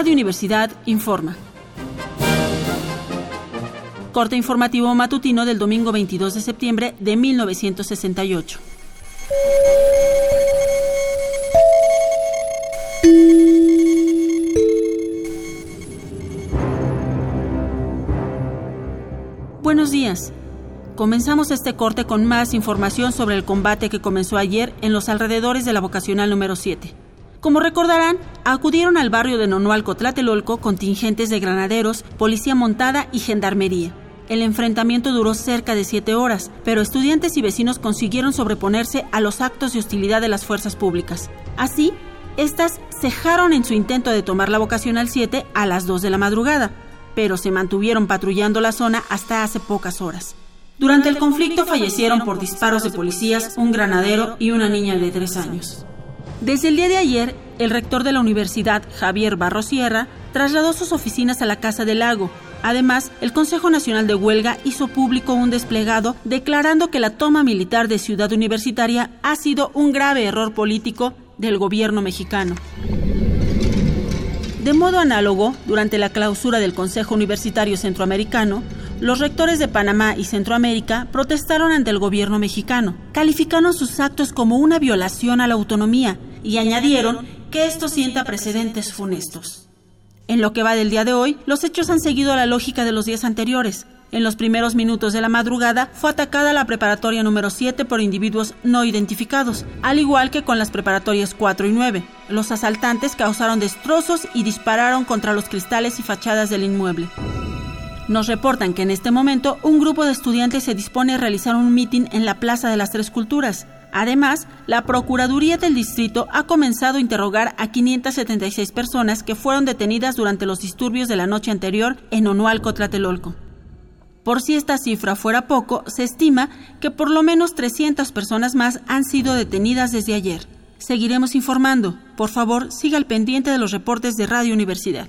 Radio Universidad informa. Corte informativo matutino del domingo 22 de septiembre de 1968. Buenos días. Comenzamos este corte con más información sobre el combate que comenzó ayer en los alrededores de la vocacional número 7. Como recordarán, acudieron al barrio de Nonualco Tlatelolco contingentes de granaderos, policía montada y gendarmería. El enfrentamiento duró cerca de siete horas, pero estudiantes y vecinos consiguieron sobreponerse a los actos de hostilidad de las fuerzas públicas. Así, estas cejaron en su intento de tomar la vocacional 7 a las 2 de la madrugada, pero se mantuvieron patrullando la zona hasta hace pocas horas. Durante el conflicto fallecieron por disparos de policías un granadero y una niña de tres años. Desde el día de ayer, el rector de la universidad, Javier Barro Sierra, trasladó sus oficinas a la Casa del Lago. Además, el Consejo Nacional de Huelga hizo público un desplegado declarando que la toma militar de Ciudad Universitaria ha sido un grave error político del gobierno mexicano. De modo análogo, durante la clausura del Consejo Universitario Centroamericano, los rectores de Panamá y Centroamérica protestaron ante el gobierno mexicano, calificaron sus actos como una violación a la autonomía y añadieron que esto sienta precedentes funestos. En lo que va del día de hoy, los hechos han seguido la lógica de los días anteriores. En los primeros minutos de la madrugada fue atacada la preparatoria número 7 por individuos no identificados, al igual que con las preparatorias 4 y 9. Los asaltantes causaron destrozos y dispararon contra los cristales y fachadas del inmueble. Nos reportan que en este momento un grupo de estudiantes se dispone a realizar un mitin en la Plaza de las Tres Culturas. Además, la Procuraduría del Distrito ha comenzado a interrogar a 576 personas que fueron detenidas durante los disturbios de la noche anterior en Onualco, Tlatelolco. Por si esta cifra fuera poco, se estima que por lo menos 300 personas más han sido detenidas desde ayer. Seguiremos informando. Por favor, siga al pendiente de los reportes de Radio Universidad.